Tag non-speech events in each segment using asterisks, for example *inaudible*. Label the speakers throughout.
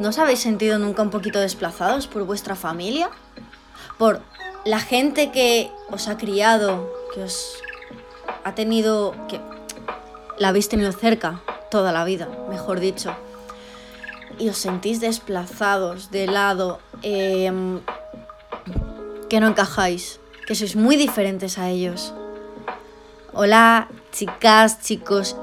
Speaker 1: ¿No os habéis sentido nunca un poquito desplazados por vuestra familia? Por la gente que os ha criado, que os ha tenido, que la habéis tenido cerca toda la vida, mejor dicho. Y os sentís desplazados de lado, em, que no encajáis, que sois muy diferentes a ellos. Hola, chicas, chicos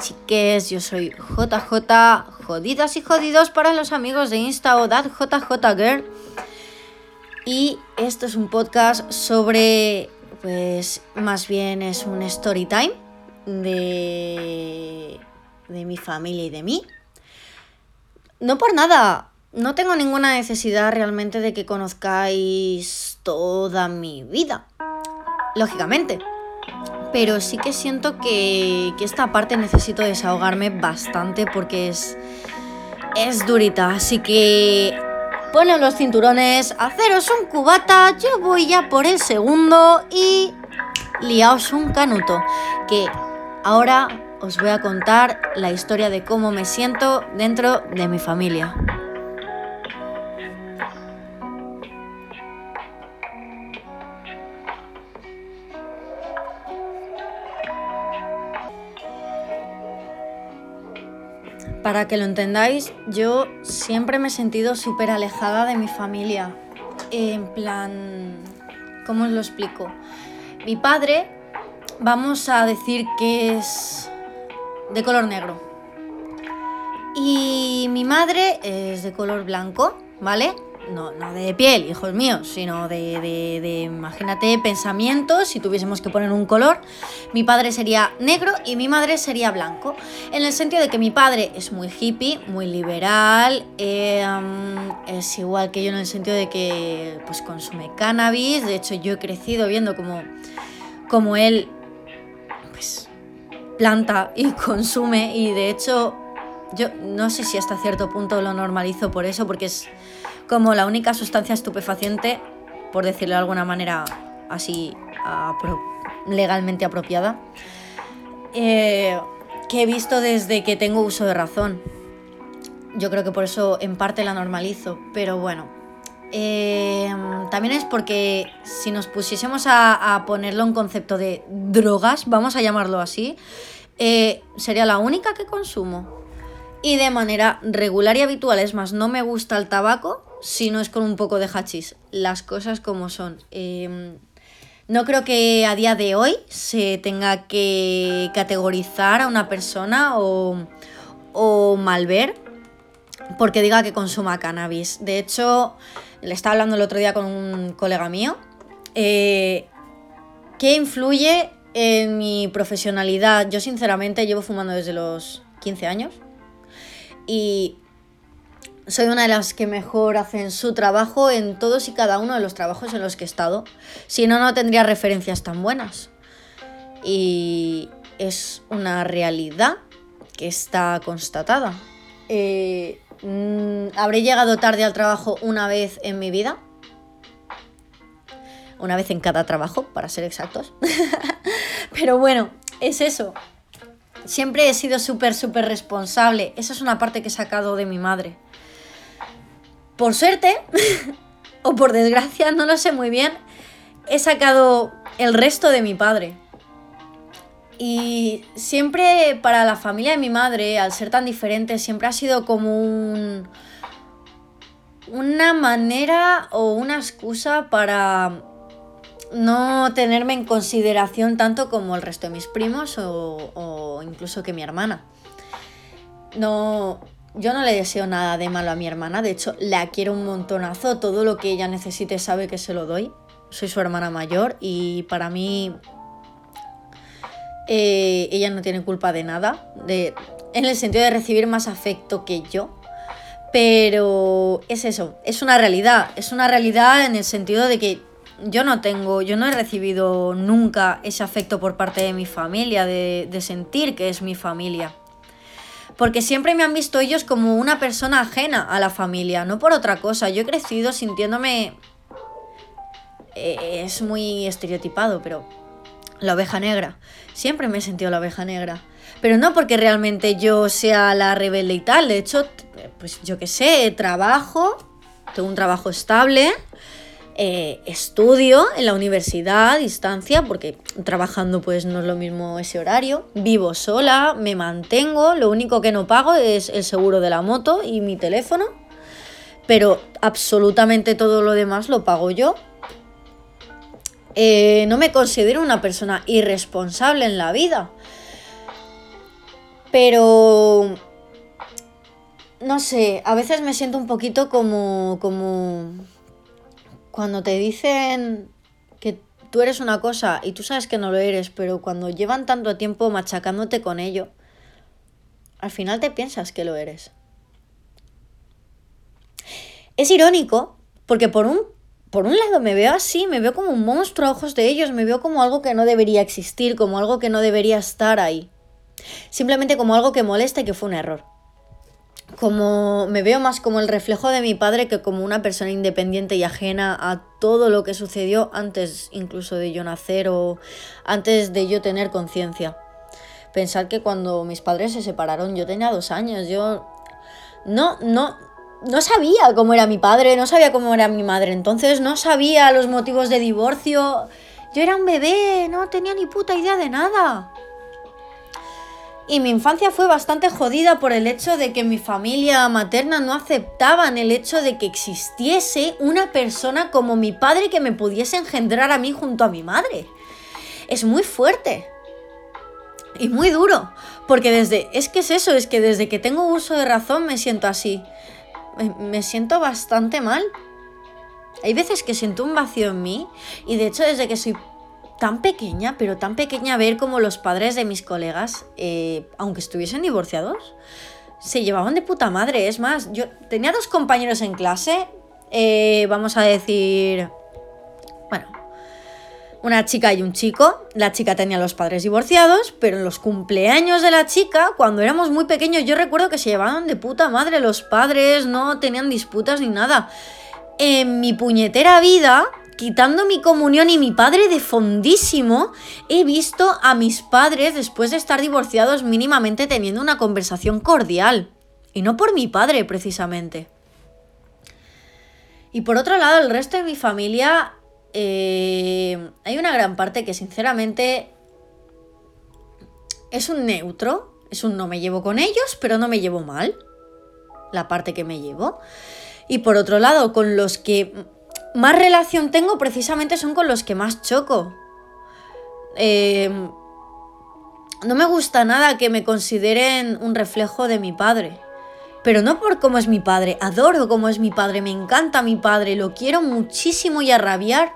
Speaker 1: chiques, yo soy JJ, jodidas y jodidos para los amigos de Insta o JJ Y esto es un podcast sobre, pues más bien es un story time de, de mi familia y de mí. No por nada, no tengo ninguna necesidad realmente de que conozcáis toda mi vida. Lógicamente. Pero sí que siento que, que esta parte necesito desahogarme bastante porque es, es durita. Así que ponen los cinturones, haceros un cubata, yo voy ya por el segundo y liaos un canuto. Que ahora os voy a contar la historia de cómo me siento dentro de mi familia. Para que lo entendáis, yo siempre me he sentido súper alejada de mi familia. En plan, ¿cómo os lo explico? Mi padre, vamos a decir que es de color negro. Y mi madre es de color blanco, ¿vale? No, no de piel, hijos míos, sino de, de, imagínate, pensamientos, si tuviésemos que poner un color, mi padre sería negro y mi madre sería blanco. En el sentido de que mi padre es muy hippie, muy liberal, em, es igual que yo en el sentido de que pues consume cannabis, de hecho yo he crecido viendo como, como él pues planta y *laughs* consume y de hecho yo no sé si hasta cierto punto lo normalizo por eso, porque es como la única sustancia estupefaciente, por decirlo de alguna manera así legalmente apropiada, eh, que he visto desde que tengo uso de razón. Yo creo que por eso en parte la normalizo, pero bueno. Eh, también es porque si nos pusiésemos a, ponerlo en concepto de drogas, vamos a llamarlo así, eh, sería la única que consumo. Y de manera regular y habitual, es más, no me gusta el tabaco, si no es con un poco de hachís. Las cosas como son. Em, no creo que a día de hoy se tenga que categorizar a una persona o, o malver porque diga que consuma cannabis. De hecho, le estaba hablando el otro día con un colega mío. Eh, ¿Qué influye en mi profesionalidad? Yo sinceramente llevo fumando desde los 15 años. Y soy una de las que mejor hacen su trabajo en todos y cada uno de los trabajos en los que he estado. Si no, no tendría referencias tan buenas. Y es una realidad que está constatada. Eh, mm, habré llegado tarde al trabajo una vez en mi vida. Una vez en cada trabajo, para ser exactos. *laughs* Pero bueno, es eso. Siempre he sido súper, súper responsable. Esa es una parte que he sacado de mi madre por suerte, *laughs* o por desgracia, no lo sé muy bien, he sacado el resto de mi padre. Y siempre para la familia de mi madre, al ser tan diferente, siempre ha sido como un, una manera o una excusa para no tenerme en consideración tanto como el resto de mis primos o, incluso que mi hermana. No, yo no le deseo nada de malo a mi hermana, de hecho la quiero un montonazo, todo lo que ella necesite sabe que se lo doy. Soy su hermana mayor y para mí eh, ella no tiene culpa de nada, de, en el sentido de recibir más afecto que yo. Pero es eso, es una realidad, es una realidad en el sentido de que yo no tengo, yo no he recibido nunca ese afecto por parte de mi familia, de, de sentir que es mi familia porque siempre me han visto ellos como una persona ajena a la familia, no por otra cosa. Yo he crecido sintiéndome... Eh, es muy estereotipado, pero la oveja negra. Siempre me he sentido la oveja negra. Pero no porque realmente yo sea la rebelde y tal. De hecho, pues yo qué sé, trabajo, tengo un trabajo estable, eh, estudio en la universidad a distancia, porque trabajando pues no es lo mismo ese horario, vivo sola, me mantengo, lo único que no pago es el seguro de la moto y mi teléfono, pero absolutamente todo lo demás lo pago yo. Eh, no me considero una persona irresponsable en la vida. Pero no sé, a veces me siento un poquito como como cuando te dicen que tú eres una cosa y tú sabes que no lo eres, pero cuando llevan tanto tiempo machacándote con ello, al final te piensas que lo eres. Es irónico porque por un por un lado me veo así, me veo como un monstruo a ojos de ellos, me veo como algo que no debería existir, como algo que no debería estar ahí. Simplemente como algo que molesta y que fue un error. Como me veo más como el reflejo de mi padre que como una persona independiente y ajena a todo lo que sucedió antes incluso de yo nacer o antes de yo tener conciencia. Pensar que cuando mis padres se separaron yo tenía dos años, yo no, no, no sabía cómo era mi padre, no sabía cómo era mi madre, entonces no sabía los motivos de divorcio. Yo era un bebé, no tenía ni puta idea de nada. Y mi infancia fue bastante jodida por el hecho de que mi familia materna no aceptaban el hecho de que existiese una persona como mi padre que me pudiese engendrar a mí junto a mi madre. Es muy fuerte. Y muy duro. Porque desde... Es que es eso, es que desde que tengo uso de razón me siento así. Me, me siento bastante mal. Hay veces que siento un vacío en mí y de hecho desde que soy tan pequeña, pero tan pequeña ver como los padres de mis colegas, eh, aunque estuviesen divorciados, se llevaban de puta madre. Es más, yo tenía dos compañeros en clase, eh, vamos a decir, bueno, una chica y un chico. La chica tenía los padres divorciados, pero en los cumpleaños de la chica, cuando éramos muy pequeños, yo recuerdo que se llevaban de puta madre los padres, no tenían disputas ni nada. En mi puñetera vida, quitando mi comunión y mi padre de fondísimo, he visto a mis padres, después de estar divorciados, mínimamente teniendo una conversación cordial. Y no por mi padre, precisamente. Y por otro lado, el resto de mi familia, eh, hay una gran parte que sinceramente es un neutro, es un no me llevo con ellos, pero no me llevo mal. La parte que me llevo. Y por otro lado, con los que más relación tengo precisamente son con los que más choco. Em, no me gusta nada que me consideren un reflejo de mi padre. Pero no por cómo es mi padre, adoro cómo es mi padre, me encanta mi padre, lo quiero muchísimo y a rabiar.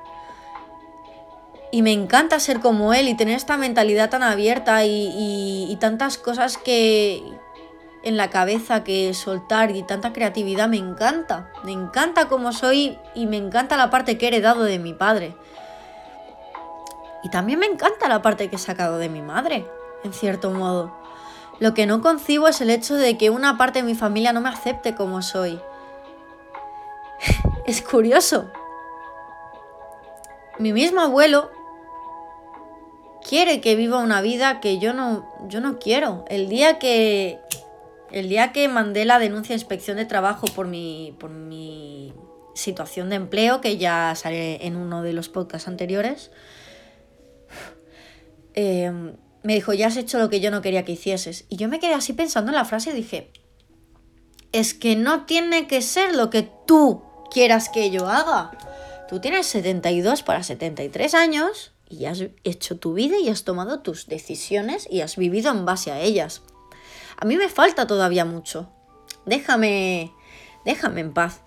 Speaker 1: Y me encanta ser como él y tener esta mentalidad tan abierta y, y tantas cosas que, en la cabeza que soltar y tanta creatividad me encanta. Me encanta como soy y me encanta la parte que he heredado de mi padre. Y también me encanta la parte que he sacado de mi madre, en cierto modo. Lo que no concibo es el hecho de que una parte de mi familia no me acepte como soy. *laughs* es curioso. Mi mismo abuelo quiere que viva una vida que yo no, yo no quiero. El día que, el día que mandé la denuncia a inspección de trabajo por mi, por mi situación de empleo, que ya sale en uno de los podcasts anteriores, em, me dijo, ya has hecho lo que yo no quería que hicieses. Y yo me quedé así pensando en la frase y dije, es que no tiene que ser lo que tú quieras que yo haga. Tú tienes 72 para 73 años y has hecho tu vida y has tomado tus decisiones y has vivido en base a ellas. A mí me falta todavía mucho. Déjame, déjame en paz.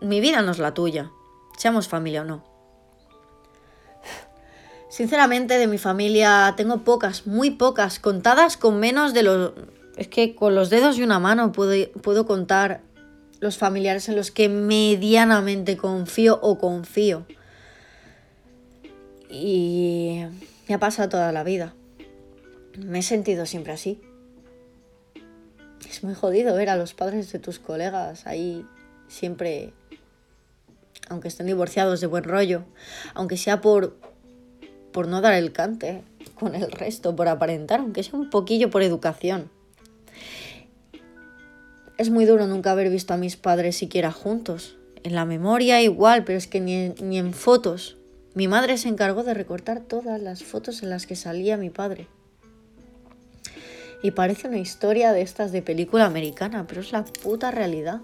Speaker 1: Mi vida no es la tuya, seamos familia o no. Sinceramente, de mi familia tengo pocas, muy pocas, contadas con menos de los... Es que con los dedos y una mano puedo, puedo contar los familiares en los que medianamente confío o confío. Y me ha pasado toda la vida. Me he sentido siempre así. Es muy jodido ver a los padres de tus colegas ahí siempre, aunque estén divorciados de buen rollo, aunque sea por, por no dar el cante, con el resto por aparentar, aunque sea un poquillo por educación. Es muy duro nunca haber visto a mis padres siquiera juntos. En la memoria igual, pero es que ni ni en fotos. Mi madre se encargó de recortar todas las fotos en las que salía mi padre. Y parece una historia de estas de película americana, pero es la puta realidad.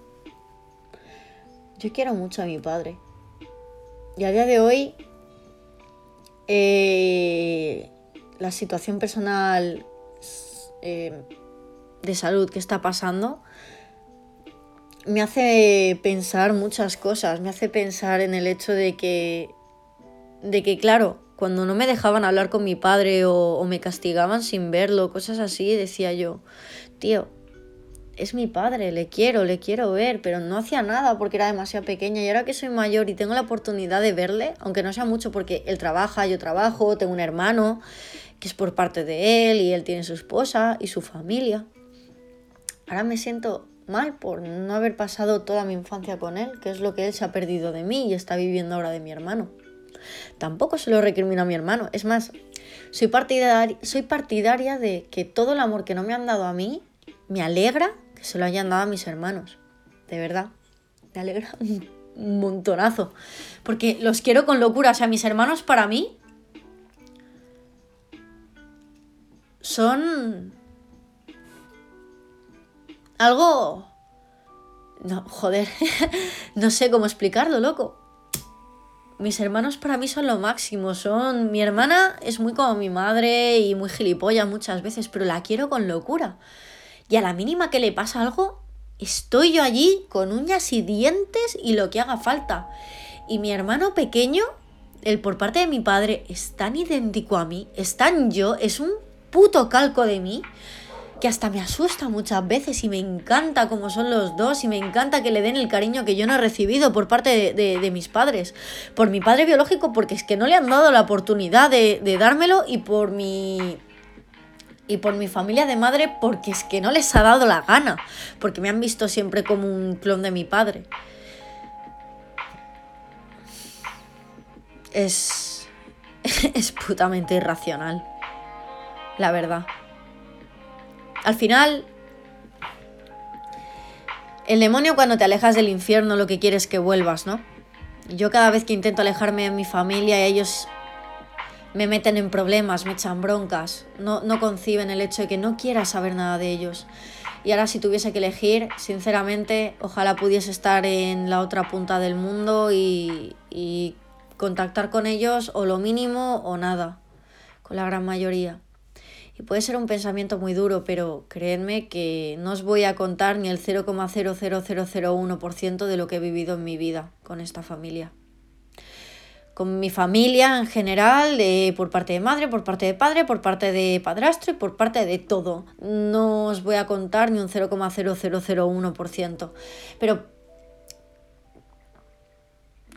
Speaker 1: Yo quiero mucho a mi padre. Y a día de hoy, eh, la situación personal eh, de salud que está pasando me hace pensar muchas cosas. Me hace pensar en el hecho de que, de que claro, cuando no me dejaban hablar con mi padre o, me castigaban sin verlo, cosas así, decía yo, tío, es mi padre, le quiero, le quiero ver, pero no hacía nada porque era demasiado pequeña y ahora que soy mayor y tengo la oportunidad de verle, aunque no sea mucho porque él trabaja, yo trabajo, tengo un hermano que es por parte de él y él tiene su esposa y su familia. Ahora me siento mal por no haber pasado toda mi infancia con él, que es lo que él se ha perdido de mí y está viviendo ahora de mi hermano. Tampoco se lo recrimino a mi hermano, es más, soy partidaria, soy partidaria de que todo el amor que no me han dado a mí me alegra que se lo hayan dado a mis hermanos. De verdad. Me alegra *laughs* un montonazo. Porque los quiero con locura. O sea, mis hermanos para mí son algo... No, joder. *laughs* no sé cómo explicarlo, loco. Mis hermanos para mí son lo máximo. Son. Mi hermana es muy como mi madre y muy gilipollas muchas veces, pero la quiero con locura. Y a la mínima que le pasa algo, estoy yo allí con uñas y dientes y lo que haga falta. Y mi hermano pequeño, el por parte de mi padre, es tan idéntico a mí, es tan yo, es un puto calco de mí, que hasta me asusta muchas veces y me encanta cómo son los dos y me encanta que le den el cariño que yo no he recibido por parte de, de, mis padres. Por mi padre biológico, porque es que no le han dado la oportunidad de, de dármelo y por mi y por mi familia de madre porque es que no les ha dado la gana, porque me han visto siempre como un clon de mi padre. Es *laughs* es putamente irracional. La verdad. Al final el demonio cuando te alejas del infierno lo que quiere es que vuelvas, ¿no? Yo cada vez que intento alejarme de mi familia, ellos me meten en problemas, me echan broncas, no, no conciben el hecho de que no quiera saber nada de ellos. Y ahora si tuviese que elegir, sinceramente, ojalá pudiese estar en la otra punta del mundo y, y contactar con ellos o lo mínimo o nada, con la gran mayoría. Y puede ser un pensamiento muy duro, pero creedme que no os voy a contar ni el 0,00001% de lo que he vivido en mi vida con esta familia con mi familia en general, por parte de madre, por parte de padre, por parte de padrastro y por parte de todo. No os voy a contar ni un 0,0001%. Pero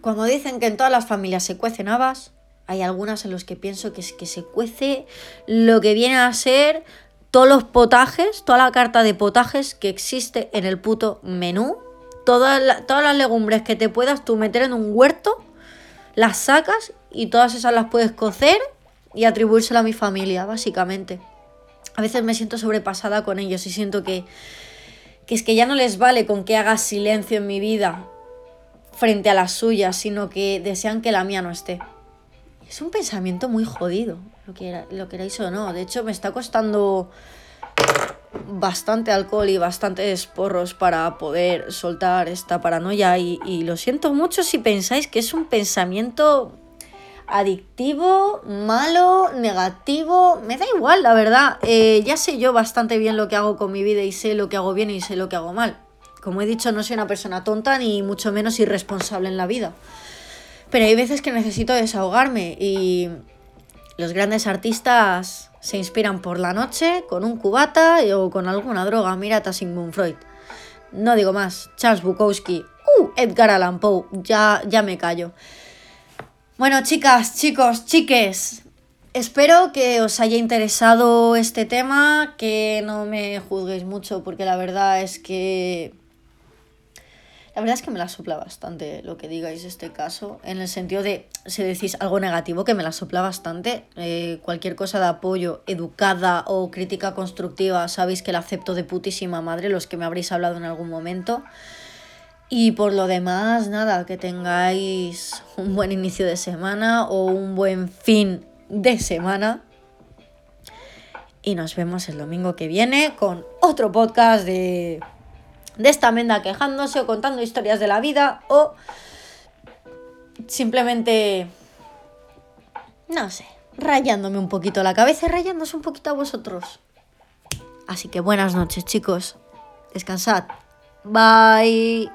Speaker 1: cuando dicen que en todas las familias se cuecen habas, hay algunas en las que pienso que, que se cuece lo que viene a ser todos los potajes, toda la carta de potajes que existe en el puto menú. Todas, todas las legumbres que te puedas tú meter en un huerto las sacas y todas esas las puedes cocer y atribuírselo a mi familia, básicamente. A veces me siento sobrepasada con ellos y siento que, que es que ya no les vale con que hagas silencio en mi vida frente a las suyas, sino que desean que la mía no esté. Es un pensamiento muy jodido, lo, que lo queráis o no. De hecho, me está costando bastante alcohol y bastantes porros para poder soltar esta paranoia y, y, lo siento mucho si pensáis que es un pensamiento adictivo, malo, negativo, me da igual, la verdad. Eh, ya sé yo bastante bien lo que hago con mi vida y sé lo que hago bien y sé lo que hago mal. Como he dicho, no soy una persona tonta ni mucho menos irresponsable en la vida. Pero hay veces que necesito desahogarme y los grandes artistas se inspiran por la noche con un cubata o con alguna droga. Mira a Sigmund Freud. No digo más. Charles Bukowski. Uh, Edgar Allan Poe. Ya, ya me callo. Bueno, chicas, chicos, chiques. Espero que os haya interesado este tema, que no me juzguéis mucho, porque la verdad es que La verdad es que me la sopla bastante lo que digáis este caso, en el sentido de, si decís algo negativo, que me la sopla bastante. Eh, cualquier cosa de apoyo, educada o crítica constructiva, sabéis que la acepto de putísima madre, los que me habréis hablado en algún momento. Y por lo demás, nada, que tengáis un buen inicio de semana o un buen fin de semana. Y nos vemos el domingo que viene con otro podcast de de esta menda quejándose o contando historias de la vida o simplemente, no sé, rayándome un poquito la cabeza y rayándose un poquito a vosotros. Así que buenas noches chicos, descansad, bye.